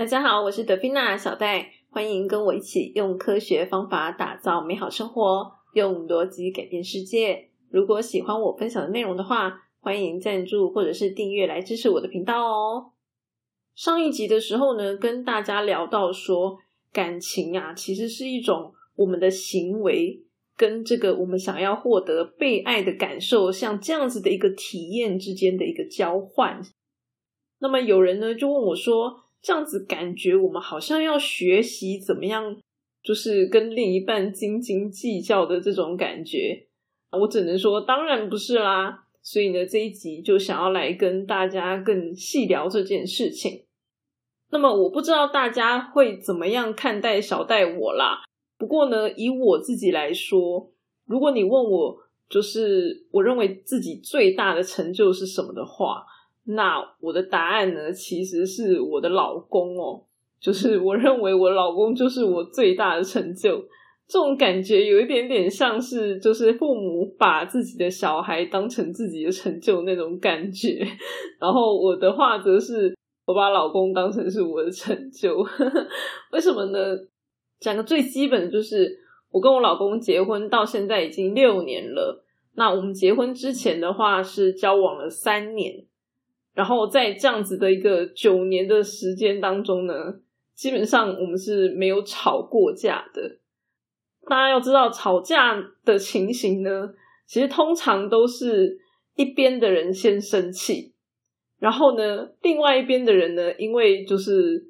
大家好，我是德菲娜小戴，欢迎跟我一起用科学方法打造美好生活，用逻辑改变世界。如果喜欢我分享的内容的话，欢迎赞助或者是订阅来支持我的频道哦。上一集的时候呢，跟大家聊到说，感情啊，其实是一种我们的行为跟这个我们想要获得被爱的感受，像这样子的一个体验之间的一个交换。那么有人呢就问我说。这样子感觉，我们好像要学习怎么样，就是跟另一半斤斤计较的这种感觉。我只能说，当然不是啦。所以呢，这一集就想要来跟大家更细聊这件事情。那么，我不知道大家会怎么样看待小戴我啦。不过呢，以我自己来说，如果你问我，就是我认为自己最大的成就是什么的话。那我的答案呢，其实是我的老公哦，就是我认为我老公就是我最大的成就。这种感觉有一点点像是，就是父母把自己的小孩当成自己的成就那种感觉。然后我的话则是，我把老公当成是我的成就。为什么呢？讲个最基本的就是，我跟我老公结婚到现在已经六年了。那我们结婚之前的话是交往了三年。然后在这样子的一个九年的时间当中呢，基本上我们是没有吵过架的。大家要知道，吵架的情形呢，其实通常都是一边的人先生气，然后呢，另外一边的人呢，因为就是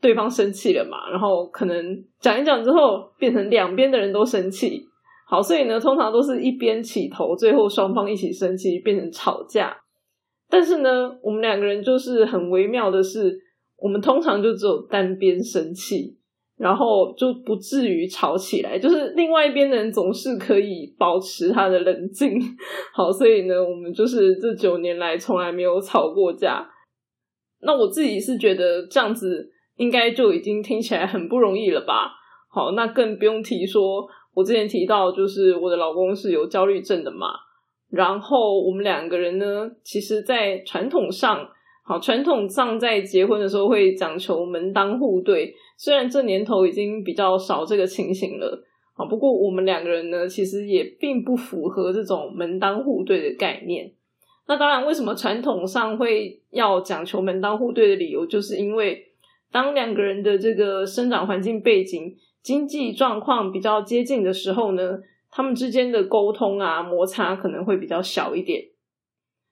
对方生气了嘛，然后可能讲一讲之后，变成两边的人都生气。好，所以呢，通常都是一边起头，最后双方一起生气，变成吵架。但是呢，我们两个人就是很微妙的是，我们通常就只有单边生气，然后就不至于吵起来。就是另外一边的人总是可以保持他的冷静。好，所以呢，我们就是这九年来从来没有吵过架。那我自己是觉得这样子应该就已经听起来很不容易了吧？好，那更不用提说，我之前提到就是我的老公是有焦虑症的嘛。然后我们两个人呢，其实，在传统上，好，传统上在结婚的时候会讲求门当户对。虽然这年头已经比较少这个情形了，啊，不过我们两个人呢，其实也并不符合这种门当户对的概念。那当然，为什么传统上会要讲求门当户对的理由，就是因为当两个人的这个生长环境背景、经济状况比较接近的时候呢。他们之间的沟通啊，摩擦可能会比较小一点，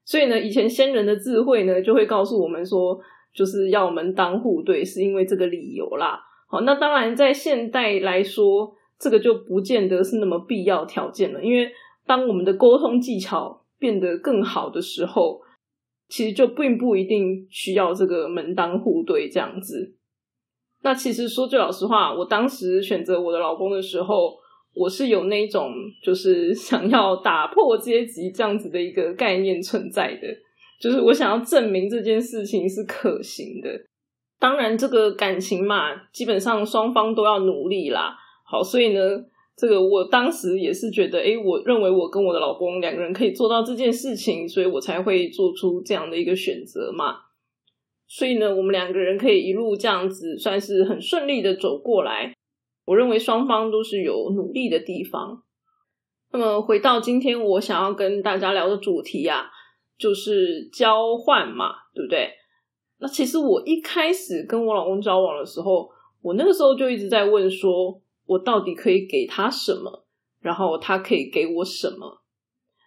所以呢，以前先人的智慧呢，就会告诉我们说，就是要门当户对，是因为这个理由啦。好，那当然在现代来说，这个就不见得是那么必要条件了，因为当我们的沟通技巧变得更好的时候，其实就并不一定需要这个门当户对这样子。那其实说句老实话，我当时选择我的老公的时候。我是有那种就是 想要打破阶级这样子的一个概念存在的，就是我想要证明这件事情是可行的。当然，这个感情嘛，基本上双方都要努力啦。好，所以呢，这个我当时也是觉得，诶，我认为我跟我的老公两个人可以做到这件事情，所以我才会做出这样的一个选择嘛。所以呢，我们两个人可以一路这样子，算是很顺利的走过来。我认为双方都是有努力的地方。那么回到今天，我想要跟大家聊的主题啊，就是交换嘛，对不对？那其实我一开始跟我老公交往的时候，我那个时候就一直在问，说我到底可以给他什么，然后他可以给我什么？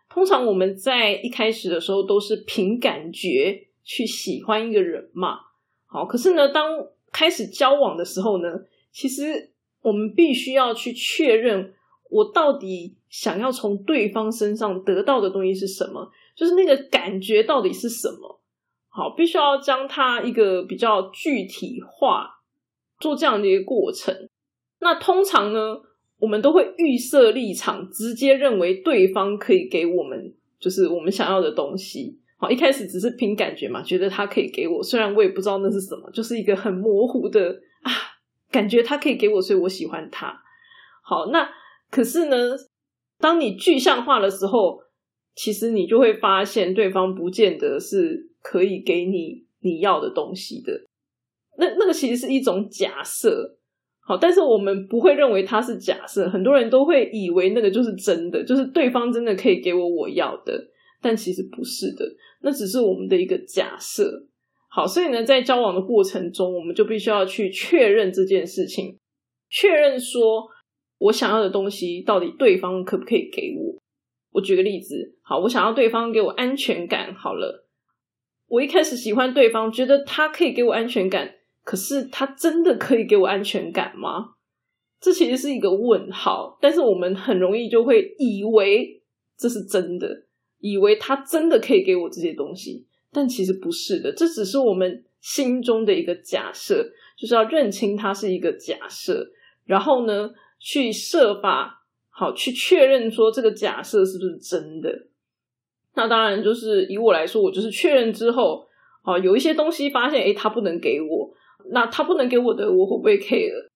通常我们在一开始的时候都是凭感觉去喜欢一个人嘛。好，可是呢，当开始交往的时候呢，其实。我们必须要去确认，我到底想要从对方身上得到的东西是什么，就是那个感觉到底是什么。好，必须要将它一个比较具体化，做这样的一个过程。那通常呢，我们都会预设立场，直接认为对方可以给我们，就是我们想要的东西。好，一开始只是凭感觉嘛，觉得他可以给我，虽然我也不知道那是什么，就是一个很模糊的啊。感觉他可以给我，所以我喜欢他。好，那可是呢，当你具象化的时候，其实你就会发现对方不见得是可以给你你要的东西的。那那个其实是一种假设，好，但是我们不会认为它是假设，很多人都会以为那个就是真的，就是对方真的可以给我我要的，但其实不是的，那只是我们的一个假设。好，所以呢，在交往的过程中，我们就必须要去确认这件事情，确认说我想要的东西到底对方可不可以给我。我举个例子，好，我想要对方给我安全感。好了，我一开始喜欢对方，觉得他可以给我安全感，可是他真的可以给我安全感吗？这其实是一个问号。但是我们很容易就会以为这是真的，以为他真的可以给我这些东西。但其实不是的，这只是我们心中的一个假设，就是要认清它是一个假设，然后呢，去设法好去确认说这个假设是不是真的。那当然就是以我来说，我就是确认之后，好有一些东西发现，诶，他不能给我，那他不能给我的，我会不会 care？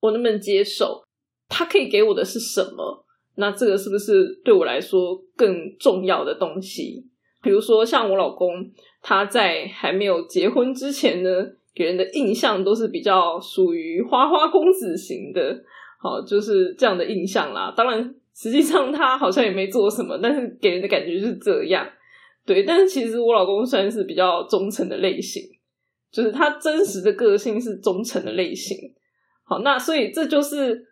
我能不能接受？他可以给我的是什么？那这个是不是对我来说更重要的东西？比如说，像我老公，他在还没有结婚之前呢，给人的印象都是比较属于花花公子型的，好，就是这样的印象啦。当然，实际上他好像也没做什么，但是给人的感觉是这样。对，但是其实我老公算是比较忠诚的类型，就是他真实的个性是忠诚的类型。好，那所以这就是，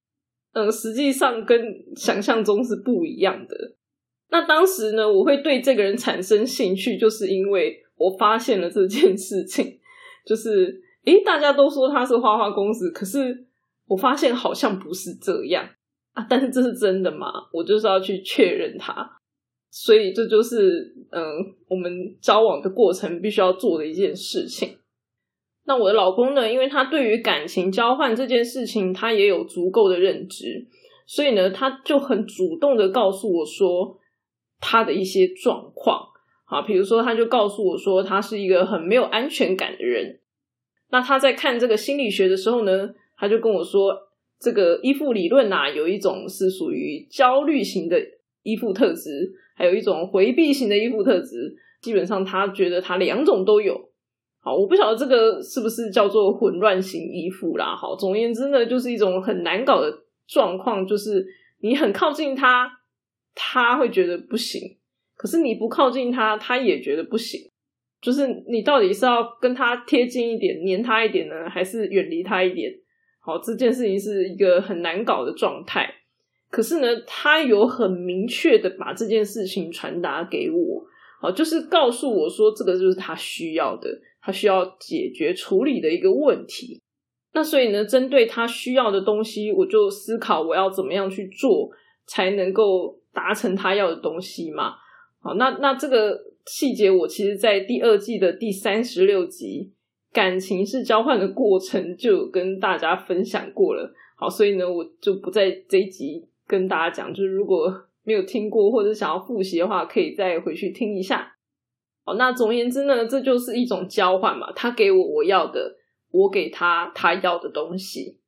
嗯，实际上跟想象中是不一样的。那当时呢，我会对这个人产生兴趣，就是因为我发现了这件事情，就是诶，大家都说他是花花公子，可是我发现好像不是这样啊。但是这是真的吗？我就是要去确认他，所以这就是嗯，我们交往的过程必须要做的一件事情。那我的老公呢，因为他对于感情交换这件事情，他也有足够的认知，所以呢，他就很主动的告诉我说。他的一些状况，啊，比如说，他就告诉我说，他是一个很没有安全感的人。那他在看这个心理学的时候呢，他就跟我说，这个依附理论呐，有一种是属于焦虑型的依附特质，还有一种回避型的依附特质。基本上，他觉得他两种都有。好，我不晓得这个是不是叫做混乱型依附啦。好，总而言之呢，就是一种很难搞的状况，就是你很靠近他。他会觉得不行，可是你不靠近他，他也觉得不行。就是你到底是要跟他贴近一点、黏他一点呢，还是远离他一点？好，这件事情是一个很难搞的状态。可是呢，他有很明确的把这件事情传达给我，好，就是告诉我说，这个就是他需要的，他需要解决处理的一个问题。那所以呢，针对他需要的东西，我就思考我要怎么样去做，才能够。达成他要的东西嘛？好，那那这个细节，我其实，在第二季的第三十六集《感情是交换的过程》就跟大家分享过了。好，所以呢，我就不在这一集跟大家讲。就是如果没有听过或者想要复习的话，可以再回去听一下。好，那总而言之呢，这就是一种交换嘛。他给我我要的，我给他他要的东西。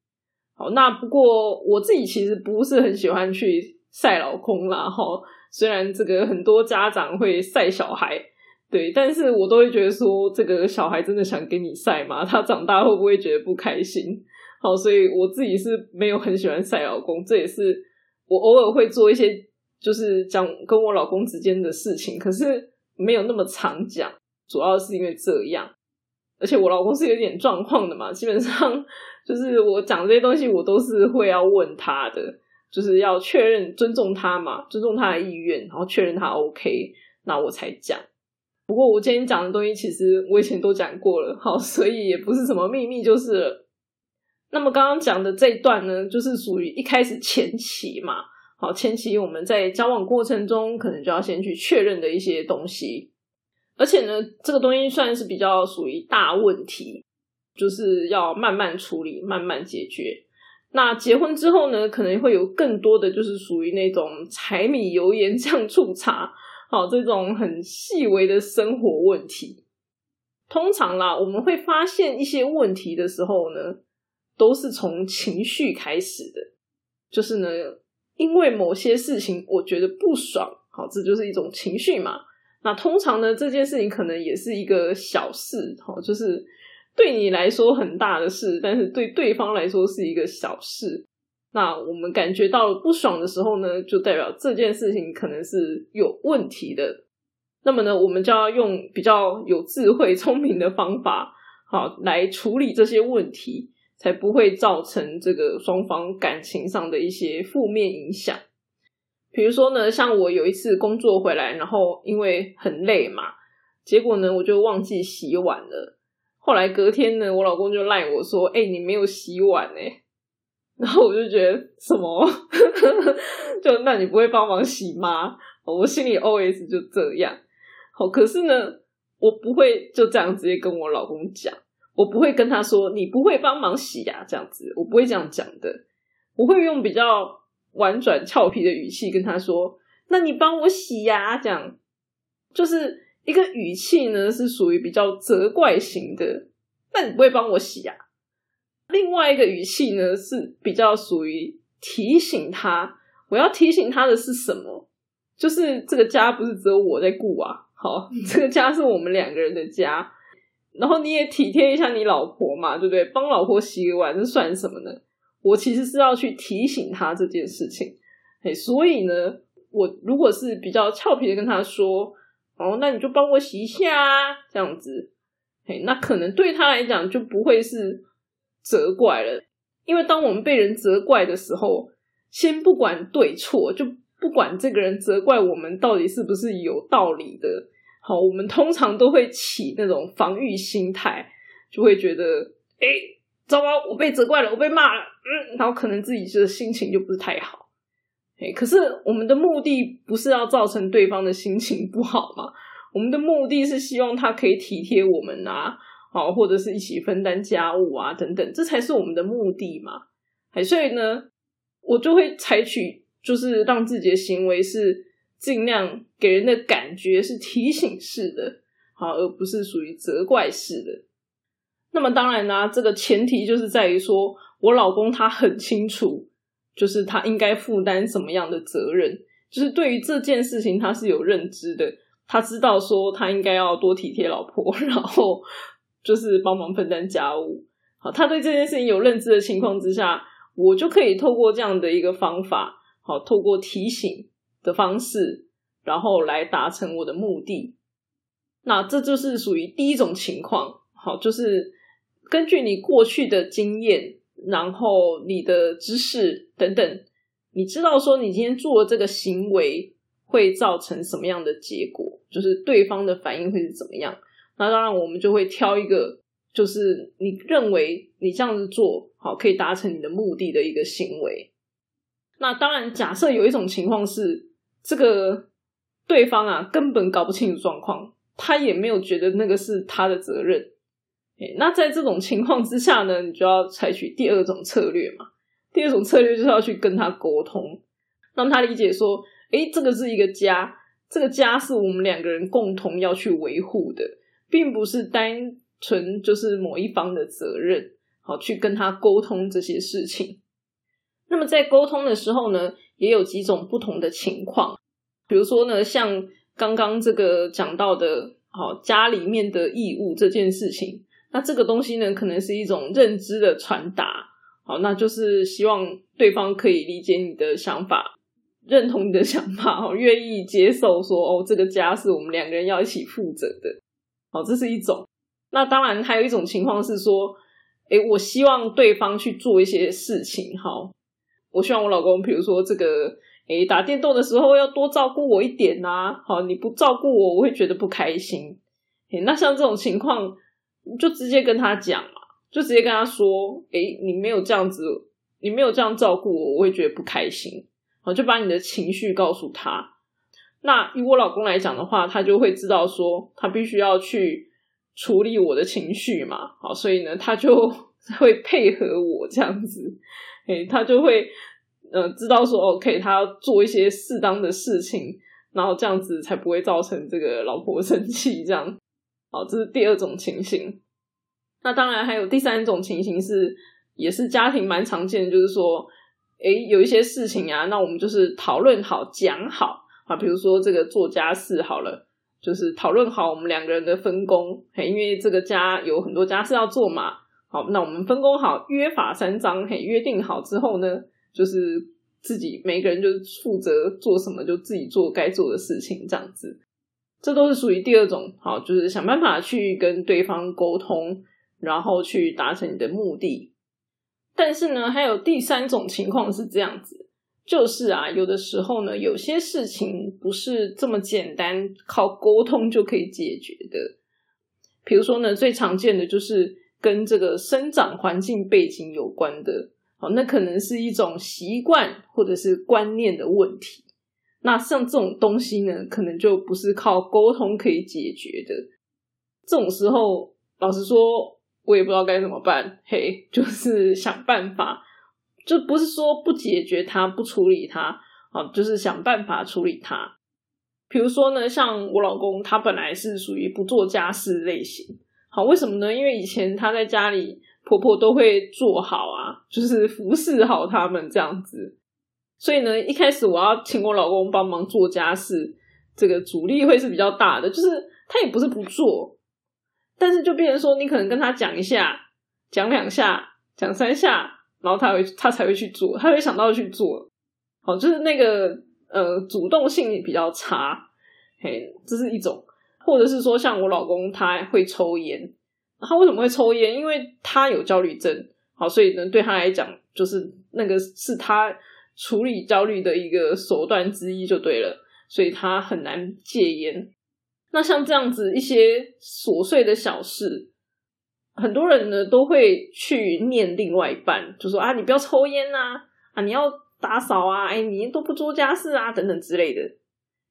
好，那不过我自己其实不是很喜欢去。晒老公啦，哈！虽然这个很多家长会晒小孩，对，但是我都会觉得说，这个小孩真的想给你晒吗？他长大会不会觉得不开心？好，所以我自己是没有很喜欢晒老公，这也是我偶尔会做一些，就是讲跟我老公之间的事情，可是没有那么常讲，主要是因为这样，而且我老公是有点状况的嘛，基本上就是我讲这些东西，我都是会要问他的。就是要确认尊重他嘛，尊重他的意愿，然后确认他 OK，那我才讲。不过我今天讲的东西，其实我以前都讲过了，好，所以也不是什么秘密，就是了。那么刚刚讲的这一段呢，就是属于一开始前期嘛，好，前期我们在交往过程中，可能就要先去确认的一些东西，而且呢，这个东西算是比较属于大问题，就是要慢慢处理，慢慢解决。那结婚之后呢，可能会有更多的就是属于那种柴米油盐酱醋茶，好 这种很细微的生活问题。通常啦，我们会发现一些问题的时候呢，都是从情绪开始的，就是呢，因为某些事情我觉得不爽，好，这就是一种情绪嘛。那通常呢，这件事情可能也是一个小事，好，就是对你来说很大的事，但是对对方来说是一个小事。那我们感觉到不爽的时候呢，就代表这件事情可能是有问题的。那么呢，我们就要用比较有智慧、聪明的方法，好来处理这些问题，才不会造成这个双方感情上的一些负面影响。比如说呢，像我有一次工作回来，然后因为很累嘛，结果呢，我就忘记洗碗了。后来隔天呢，我老公就赖我说：“哎，你没有洗碗哎。”然后我就觉得什么，就那你不会帮忙洗吗？我心里 OS 就这样。好，可是呢，我不会就这样直接跟我老公讲，我不会跟他说你不会帮忙洗呀，这样子，我不会这样讲的。我会用比较婉转俏皮的语气跟他说：“那你帮我洗呀。”这样就是一个语气呢，是属于比较责怪型的。那你不会帮我洗啊？另外一个语气呢，是比较属于提醒他，我要提醒他的是什么？就是这个家不是只有我在顾啊。好，这个家是我们两个人的家，然后你也体贴一下你老婆嘛，对不对？帮老婆洗个碗，这算什么呢？我其实是要去提醒他这件事情，哎，所以呢，我如果是比较俏皮的跟他说，哦，那你就帮我洗一下，啊，这样子，哎，那可能对他来讲就不会是责怪了，因为当我们被人责怪的时候，先不管对错，就不管这个人责怪我们到底是不是有道理的。好，我们通常都会起那种防御心态，就会觉得，哎，糟糕，我被责怪了，我被骂了，嗯，然后可能自己就心情就不是太好，哎，可是我们的目的不是要造成对方的心情不好嘛？我们的目的是希望他可以体贴我们啊，好，或者是一起分担家务啊，等等，这才是我们的目的嘛。哎，所以呢，我就会采取，就是让自己的行为是。尽量给人的感觉是提醒式的，好，而不是属于责怪式的。那么当然啦，这个前提就是在于说，我老公他很清楚，就是他应该负担什么样的责任，就是对于这件事情他是有认知的，他知道说他应该要多体贴老婆，然后就是帮忙分担家务。好，他对这件事情有认知的情况之下，我就可以透过这样的一个方法，好，透过提醒。的方式，然后来达成我的目的。那这就是属于第一种情况。好，就是根据你过去的经验，然后你的知识等等，你知道说你今天做这个行为会造成什么样的结果，就是对方的反应会是怎么样。那当然，我们就会挑一个，就是你认为你这样子做好可以达成你的目的的一个行为。那当然，假设有一种情况是。这个对方啊，根本搞不清楚状况，他也没有觉得那个是他的责任。那在这种情况之下呢，你就要采取第二种策略嘛。第二种策略就是要去跟他沟通，让他理解说：，诶，这个是一个家，这个家是我们两个人共同要去维护的，并不是单纯就是某一方的责任。好，去跟他沟通这些事情。那么在沟通的时候呢？也有几种不同的情况，比如说呢，像刚刚这个讲到的，好家里面的义务这件事情，那这个东西呢，可能是一种认知的传达，好，那就是希望对方可以理解你的想法，认同你的想法，哦，愿意接受说，哦，这个家是我们两个人要一起负责的，好，这是一种。那当然还有一种情况是说，诶，我希望对方去做一些事情，好。我希望我老公，比如说这个，诶，打电动的时候要多照顾我一点呐。好，你不照顾我，我会觉得不开心。那像这种情况，就直接跟他讲嘛，就直接跟他说，诶，你没有这样子，你没有这样照顾我，我会觉得不开心。好，就把你的情绪告诉他。那以我老公来讲的话，他就会知道说，他必须要去处理我的情绪嘛。好，所以呢，他就 会配合我这样子。诶，他就会，呃，知道说，OK，他要做一些适当的事情，然后这样子才不会造成这个老婆生气。这样，好，这是第二种情形。那当然还有第三种情形是，也是家庭蛮常见的，就是说，诶，有一些事情啊，那我们就是讨论好、讲好啊，比如说这个做家事好了，就是讨论好我们两个人的分工。嘿，因为这个家有很多家事要做嘛。好，那我们分工好，约法三章，嘿，约定好之后呢，就是自己每个人就负责做什么，就自己做该做的事情，这样子。这都是属于第二种，好，就是想办法去跟对方沟通，然后去达成你的目的。但是呢，还有第三种情况是这样子，就是啊，有的时候呢，有些事情不是这么简单靠沟通就可以解决的。比如说呢，最常见的就是。跟这个生长环境背景有关的，好，那可能是一种习惯或者是观念的问题。那像这种东西呢，可能就不是靠沟通可以解决的。这种时候，老实说，我也不知道该怎么办。嘿，就是想办法，就不是说不解决它、不处理它，啊，就是想办法处理它。比如说呢，像我老公，他本来是属于不做家事类型。好，为什么呢？因为以前他在家里，婆婆都会做好啊，就是服侍好他们这样子。所以呢，一开始我要请我老公帮忙做家事，这个阻力会是比较大的。就是他也不是不做，但是就变成说，你可能跟他讲一下，讲两下，讲三下，然后他会他才会去做，他会想到去做。好，就是那个呃，主动性比较差。嘿，这是一种。或者是说，像我老公他会抽烟，他为什么会抽烟？因为他有焦虑症，好，所以呢，对他来讲，就是那个是他处理焦虑的一个手段之一，就对了，所以他很难戒烟。那像这样子一些琐碎的小事，很多人呢都会去念另外一半，就说啊，你不要抽烟呐，啊，你要打扫啊，哎，你都不做家事啊，等等之类的。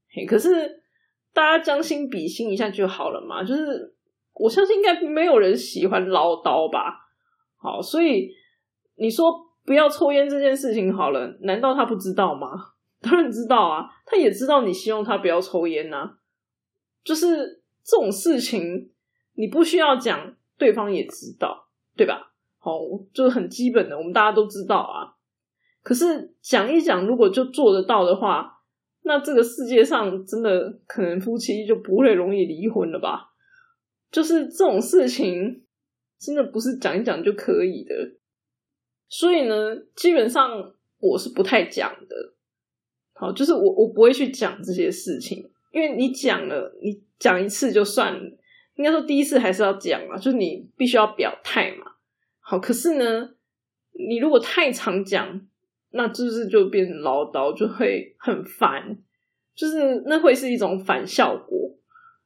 嘿，可是。大家将心比心一下就好了嘛，就是我相信应该没有人喜欢唠叨吧。好，所以你说不要抽烟这件事情好了，难道他不知道吗？当然知道啊，他也知道你希望他不要抽烟呐。就是这种事情，你不需要讲，对方也知道，对吧？好，就是很基本的，我们大家都知道啊。可是讲一讲，如果就做得到的话。那这个世界上真的可能夫妻就不会容易离婚了吧？就是这种事情，真的不是讲一讲就可以的。所以呢，基本上我是不太讲的。好，就是我我不会去讲这些事情，因为你讲了，你讲一次就算了。应该说第一次还是要讲嘛，就是你必须要表态嘛。好，可是呢，你如果太常讲。那就是就变成唠叨，就会很烦，就是那会是一种反效果。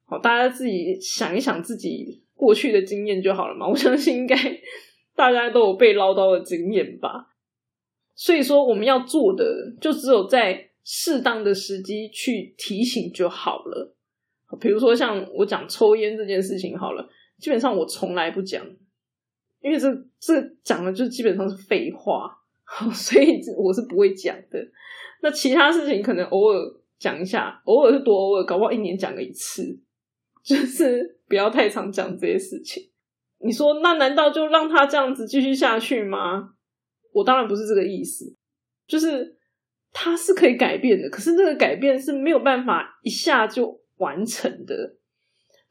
好，大家自己想一想自己过去的经验就好了嘛。我相信应该大家都有被唠叨的经验吧。所以说，我们要做的就只有在适当的时机去提醒就好了。比如说像我讲抽烟这件事情好了，基本上我从来不讲，因为这这讲的就基本上是废话。所以我是不会讲的。那其他事情可能偶尔讲一下，偶尔是多偶尔，搞不好一年讲个一次，就是不要太常讲这些事情。你说那难道就让他这样子继续下去吗？我当然不是这个意思，就是他是可以改变的，可是这个改变是没有办法一下就完成的。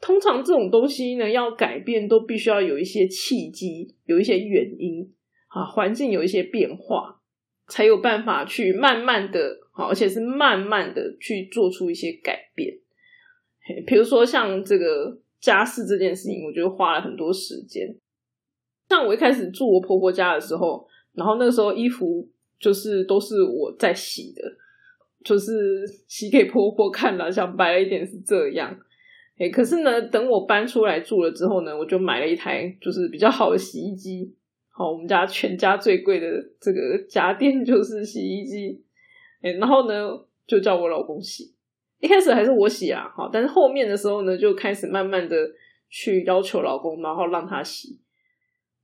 通常这种东西呢，要改变都必须要有一些契机，有一些原因。啊，环境有一些变化，才有办法去慢慢的，好，而且是慢慢的去做出一些改变。比如说像这个家事这件事情，我觉得花了很多时间。像我一开始住我婆婆家的时候，然后那个时候衣服就是都是我在洗的，就是洗给婆婆看了，想白了一点是这样。哎，可是呢，等我搬出来住了之后呢，我就买了一台就是比较好的洗衣机。好，我们家全家最贵的这个家电就是洗衣机，哎，然后呢就叫我老公洗。一开始还是我洗啊，好，但是后面的时候呢，就开始慢慢的去要求老公，然后让他洗。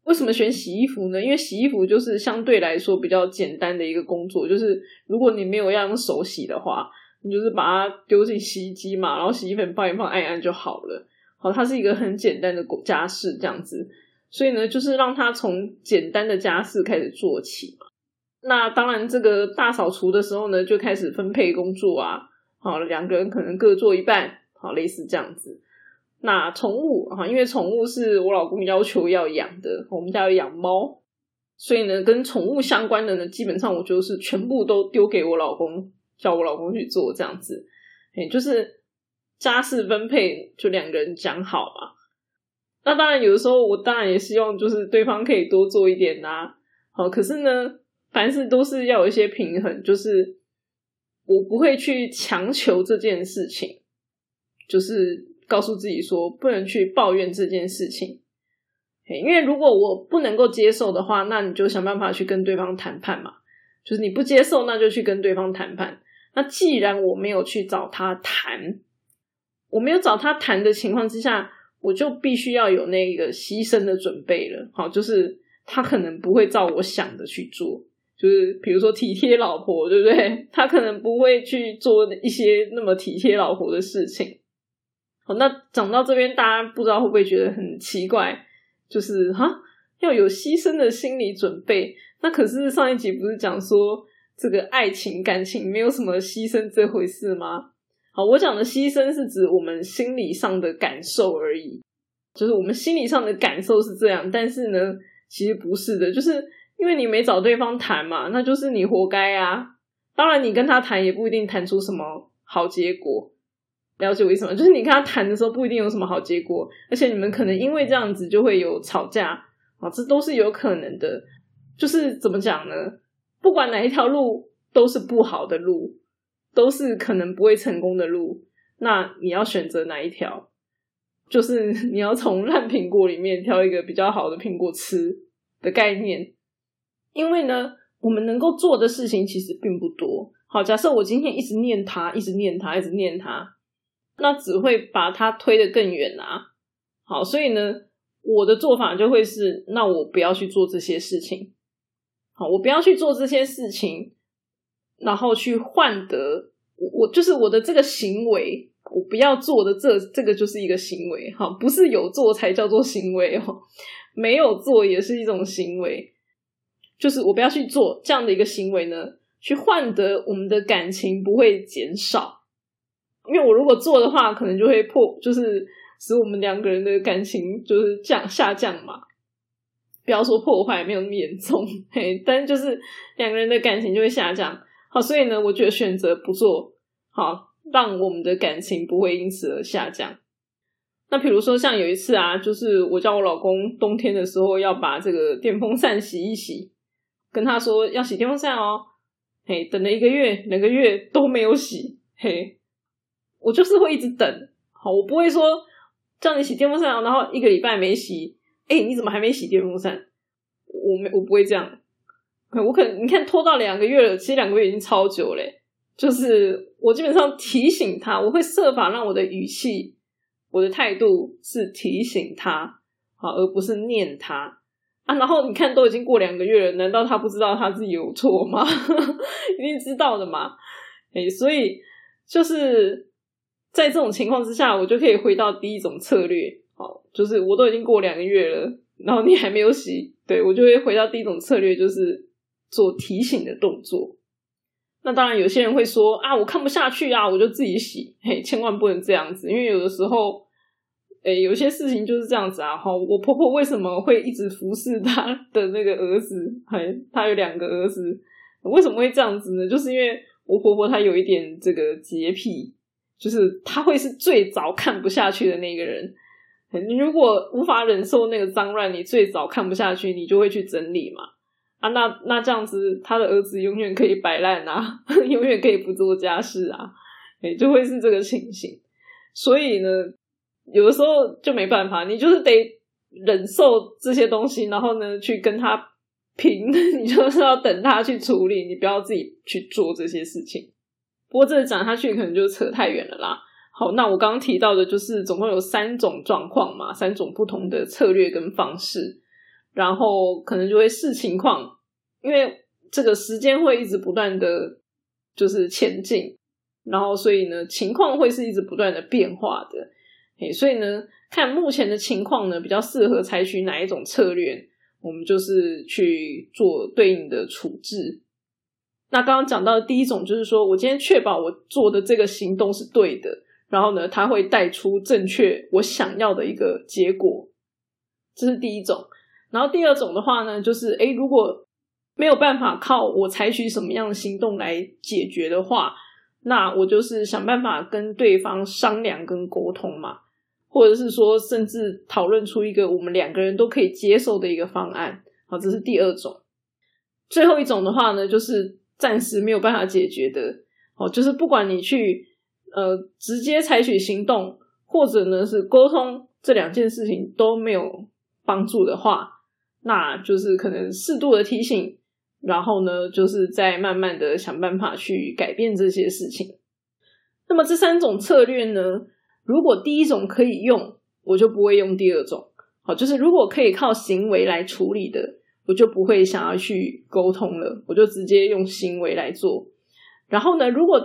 为什么选洗衣服呢？因为洗衣服就是相对来说比较简单的一个工作，就是如果你没有要用手洗的话，你就是把它丢进洗衣机嘛，然后洗衣粉放一放，按一按就好了。好，它是一个很简单的家事，这样子。所以呢，就是让他从简单的家事开始做起嘛。那当然，这个大扫除的时候呢，就开始分配工作啊。好，两个人可能各做一半。好，类似这样子。那宠物啊，因为宠物是我老公要求要养的，我们家有养猫，所以呢，跟宠物相关的呢，基本上我就是全部都丢给我老公，叫我老公去做这样子。哎，就是家事分配就两个人讲好嘛。那当然有的时候我当然也希望就是对方可以多做一点呐。好，可是呢，凡事都是要有一些平衡，就是我不会去强求这件事情，就是。告诉自己说不能去抱怨这件事情，因为如果我不能够接受的话，那你就想办法去跟对方谈判嘛。就是你不接受，那就去跟对方谈判。那既然我没有去找他谈，我没有找他谈的情况之下，我就必须要有那个牺牲的准备了。好，就是他可能不会照我想的去做，就是比如说体贴老婆，对不对？他可能不会去做一些那么体贴老婆的事情。好，那讲到这边，大家不知道会不会觉得很奇怪？就是哈，要有牺牲的心理准备。那可是上一集不是讲说这个爱情感情没有什么牺牲这回事吗？好，我讲的牺牲是指我们心理上的感受而已，就是我们心理上的感受是这样。但是呢，其实不是的，就是因为你没找对方谈嘛，那就是你活该啊。当然，你跟他谈也不一定谈出什么好结果。了解为什么？就是你跟他谈的时候不一定有什么好结果，而且你们可能因为这样子就会有吵架啊，这都是有可能的。就是怎么讲呢？不管哪一条路都是不好的路，都是可能不会成功的路。那你要选择哪一条？就是你要从烂苹果里面挑一个比较好的苹果吃的概念。因为呢，我们能够做的事情其实并不多。好，假设我今天一直念他，一直念他，一直念他。那只会把它推得更远啊！好，所以呢，我的做法就会是，那我不要去做这些事情。好，我不要去做这些事情，然后去换得我，我就是我的这个行为，我不要做的这这个就是一个行为，哈，不是有做才叫做行为哦，没有做也是一种行为，就是我不要去做这样的一个行为呢，去换得我们的感情不会减少。因为我如果做的话，可能就会破，就是使我们两个人的感情就是降下降嘛。不要说破坏没有那么严重，嘿，但就是两个人的感情就会下降。好，所以呢，我觉得选择不做好，让我们的感情不会因此而下降。那比如说像有一次啊，就是我叫我老公冬天的时候要把这个电风扇洗一洗，跟他说要洗电风扇哦，嘿，等了一个月、两个月都没有洗，嘿。我就是会一直等，好，我不会说叫你洗电风扇，然后一个礼拜没洗，哎，你怎么还没洗电风扇？我没，我不会这样，我可能你看拖到两个月了，其实两个月已经超久嘞。就是我基本上提醒他，我会设法让我的语气、我的态度是提醒他，好，而不是念他啊。然后你看都已经过两个月了，难道他不知道他自己有错吗？一定知道的嘛。哎，所以就是。在这种情况之下，我就可以回到第一种策略，好，就是我都已经过两个月了，然后你还没有洗，对我就会回到第一种策略，就是做提醒的动作。那当然，有些人会说啊，我看不下去啊，我就自己洗，嘿，千万不能这样子，因为有的时候，诶，有些事情就是这样子啊。哈，我婆婆为什么会一直服侍她的那个儿子？嘿，她有两个儿子，为什么会这样子呢？就是因为我婆婆她有一点这个洁癖。就是她会是最早看不下去的那个人。你如果无法忍受那个脏乱，你最早看不下去，你就会去整理嘛。啊，那那这样子，他的儿子永远可以摆烂啊，永远可以不做家事啊，哎，就会是这个情形。所以呢，有的时候就没办法，你就是得忍受这些东西，然后呢，去跟他拼。你就是要等他去处理，你不要自己去做这些事情。不过这讲下去可能就扯太远了啦。好，那我刚刚提到的就是总共有三种状况嘛，三种不同的策略跟方式，然后可能就会视情况，因为这个时间会一直不断的就是前进，然后所以呢情况会是一直不断的变化的。所以呢看目前的情况呢比较适合采取哪一种策略，我们就是去做对应的处置。那刚刚讲到的第一种，就是说我今天确保我做的这个行动是对的，然后呢，它会带出正确我想要的一个结果，这是第一种。然后第二种的话呢，就是诶，如果没有办法靠我采取什么样的行动来解决的话，那我就是想办法跟对方商量跟沟通嘛，或者是说甚至讨论出一个我们两个人都可以接受的一个方案。好，这是第二种。最后一种的话呢，就是暂时没有办法解决的。哦，就是不管你去呃直接采取行动，或者呢是沟通，这两件事情都没有帮助的话，那就是可能适度的提醒。然后呢，就是再慢慢的想办法去改变这些事情。那么这三种策略呢，如果第一种可以用，我就不会用第二种。好，就是如果可以靠行为来处理的，我就不会想要去沟通了，我就直接用行为来做。然后呢，如果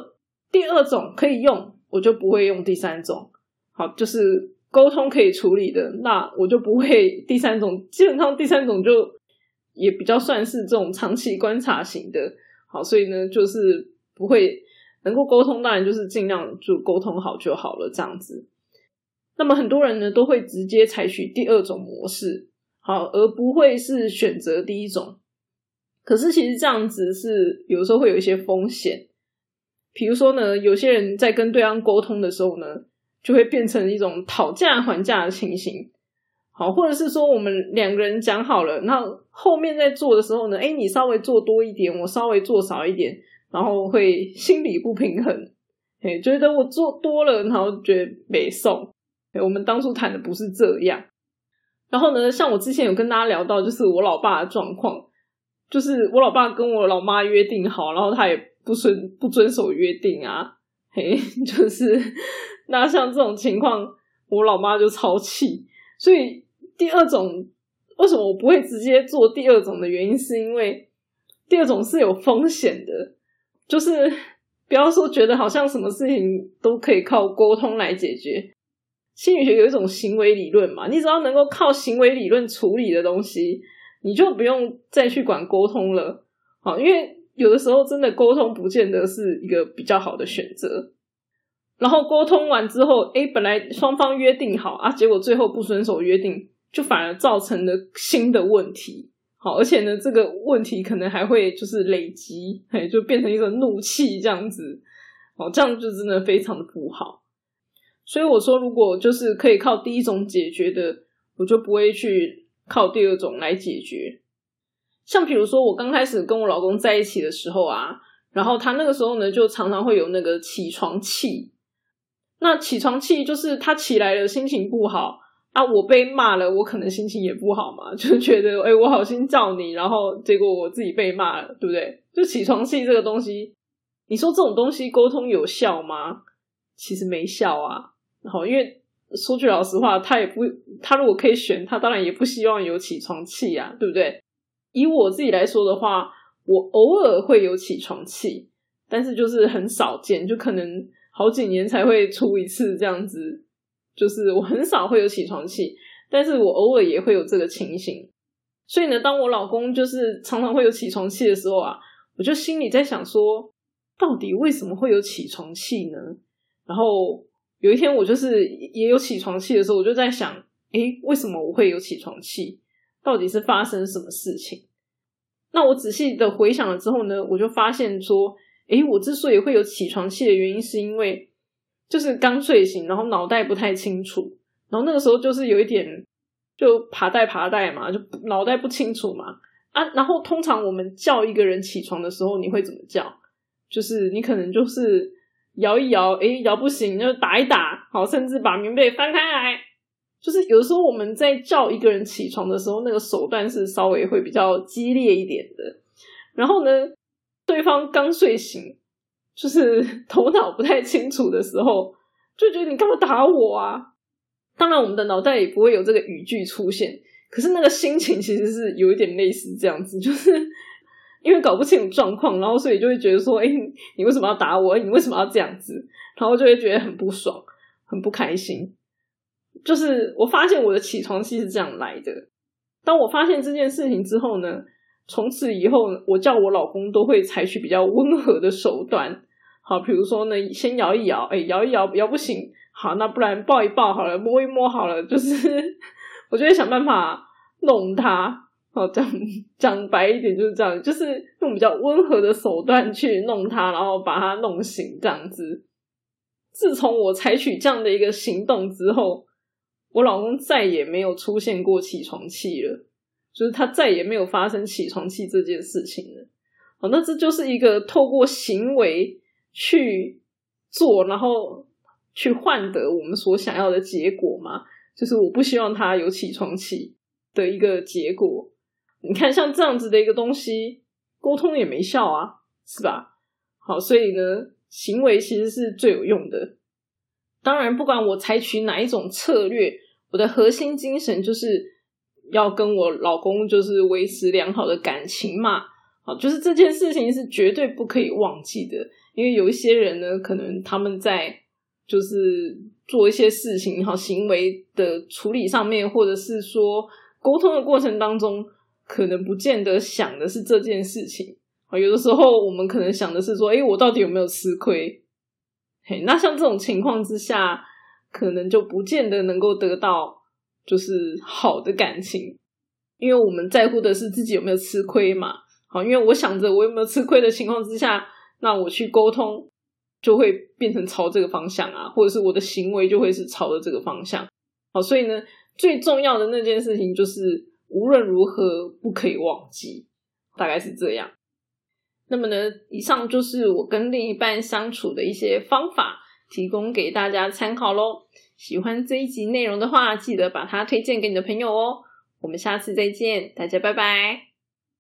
第二种可以用，我就不会用第三种。好，就是沟通可以处理的，那我就不会第三种。基本上第三种就。也比较算是这种长期观察型的，好，所以呢，就是不会能够沟通，当然就是尽量就沟通好就好了，这样子。那么很多人呢都会直接采取第二种模式，好，而不会是选择第一种。可是其实这样子是有时候会有一些风险，比如说呢，有些人在跟对方沟通的时候呢，就会变成一种讨价还价的情形。好，或者是说我们两个人讲好了，那后面在做的时候呢，哎，你稍微做多一点，我稍微做少一点，然后会心理不平衡，哎，觉得我做多了，然后觉得没送。哎，我们当初谈的不是这样。然后呢，像我之前有跟大家聊到，就是我老爸的状况，就是我老爸跟我老妈约定好，然后他也不遵不遵守约定啊，嘿，就是那像这种情况，我老妈就超气，所以。第二种为什么我不会直接做第二种的原因，是因为第二种是有风险的，就是不要说觉得好像什么事情都可以靠沟通来解决。心理学有一种行为理论嘛，你只要能够靠行为理论处理的东西，你就不用再去管沟通了。好，因为有的时候真的沟通不见得是一个比较好的选择。然后沟通完之后，哎，本来双方约定好啊，结果最后不遵守约定。就反而造成了新的问题，好，而且呢，这个问题可能还会就是累积，嘿，就变成一个怒气这样子，哦，这样就真的非常的不好。所以我说，如果就是可以靠第一种解决的，我就不会去靠第二种来解决。像比如说，我刚开始跟我老公在一起的时候啊，然后他那个时候呢，就常常会有那个起床气。那起床气就是他起来了，心情不好。啊，我被骂了，我可能心情也不好嘛，就觉得，哎，我好心叫你，然后结果我自己被骂了，对不对？就起床气这个东西，你说这种东西沟通有效吗？其实没效啊。然后，因为说句老实话，他也不，他如果可以选，他当然也不希望有起床气啊，对不对？以我自己来说的话，我偶尔会有起床气，但是就是很少见，就可能好几年才会出一次这样子。就是我很少会有起床气，但是我偶尔也会有这个情形。所以呢，当我老公就是常常会有起床气的时候啊，我就心里在想说，到底为什么会有起床气呢？然后有一天我就是也有起床气的时候，我就在想，诶，为什么我会有起床气？到底是发生什么事情？那我仔细的回想了之后呢，我就发现说，诶，我之所以会有起床气的原因，是因为。就是刚睡醒，然后脑袋不太清楚，然后那个时候就是有一点就爬袋爬袋嘛，就脑袋不清楚嘛啊。然后通常我们叫一个人起床的时候，你会怎么叫？就是你可能就是摇一摇，诶，摇不醒就打一打，好，甚至把棉被翻开来。就是有的时候我们在叫一个人起床的时候，那个手段是稍微会比较激烈一点的。然后呢，对方刚睡醒。就是 头脑不太清楚的时候，就觉得你干嘛打我啊？当然，我们的脑袋也不会有这个语句出现，可是那个心情其实是有一点类似这样子，就是 因为搞不清楚状况，然后所以就会觉得说：“哎，你为什么要打我？你为什么要这样子？”然后就会觉得很不爽，很不开心。就是我发现我的起床气是这样来的。当我发现这件事情之后呢，从此以后我叫我老公都会采取比较温和的手段。好，比如说呢，先摇一摇，哎，摇一摇摇不行，好，那不然抱一抱好了，摸一摸好了，就是 我就会想办法弄他。好，讲讲白一点就是这样，就是用比较温和的手段去弄他，然后把他弄醒这样子。自从我采取这样的一个行动之后，我老公再也没有出现过起床气了，就是他再也没有发生起床气这件事情了。好，那这就是一个透过行为去做，然后去换得我们所想要的结果嘛？就是我不希望他有起床气的一个结果。你看，像这样子的一个东西，沟通也没效啊，是吧？好，所以呢，行为其实是最有用的。当然，不管我采取哪一种策略，我的核心精神就是要跟我老公就是维持良好的感情嘛。好，就是这件事情是绝对不可以忘记的。因为有一些人呢，可能他们在就是做一些事情、好行为的处理上面，或者是说沟通的过程当中。可能不见得想的是这件事情啊，有的时候我们可能想的是说，哎，我到底有没有吃亏？嘿，那像这种情况之下，可能就不见得能够得到就是好的感情，因为我们在乎的是自己有没有吃亏嘛。因为我想着我有没有吃亏的情况之下，那我去沟通就会变成朝这个方向啊，或者是我的行为就会是朝着这个方向。好，所以呢，最重要的那件事情就是。无论如何不可以忘记，大概是这样。那么呢，以上就是我跟另一半相处的一些方法，提供给大家参考喽。喜欢这一集内容的话，记得把它推荐给你的朋友哦。我们下次再见，大家拜拜。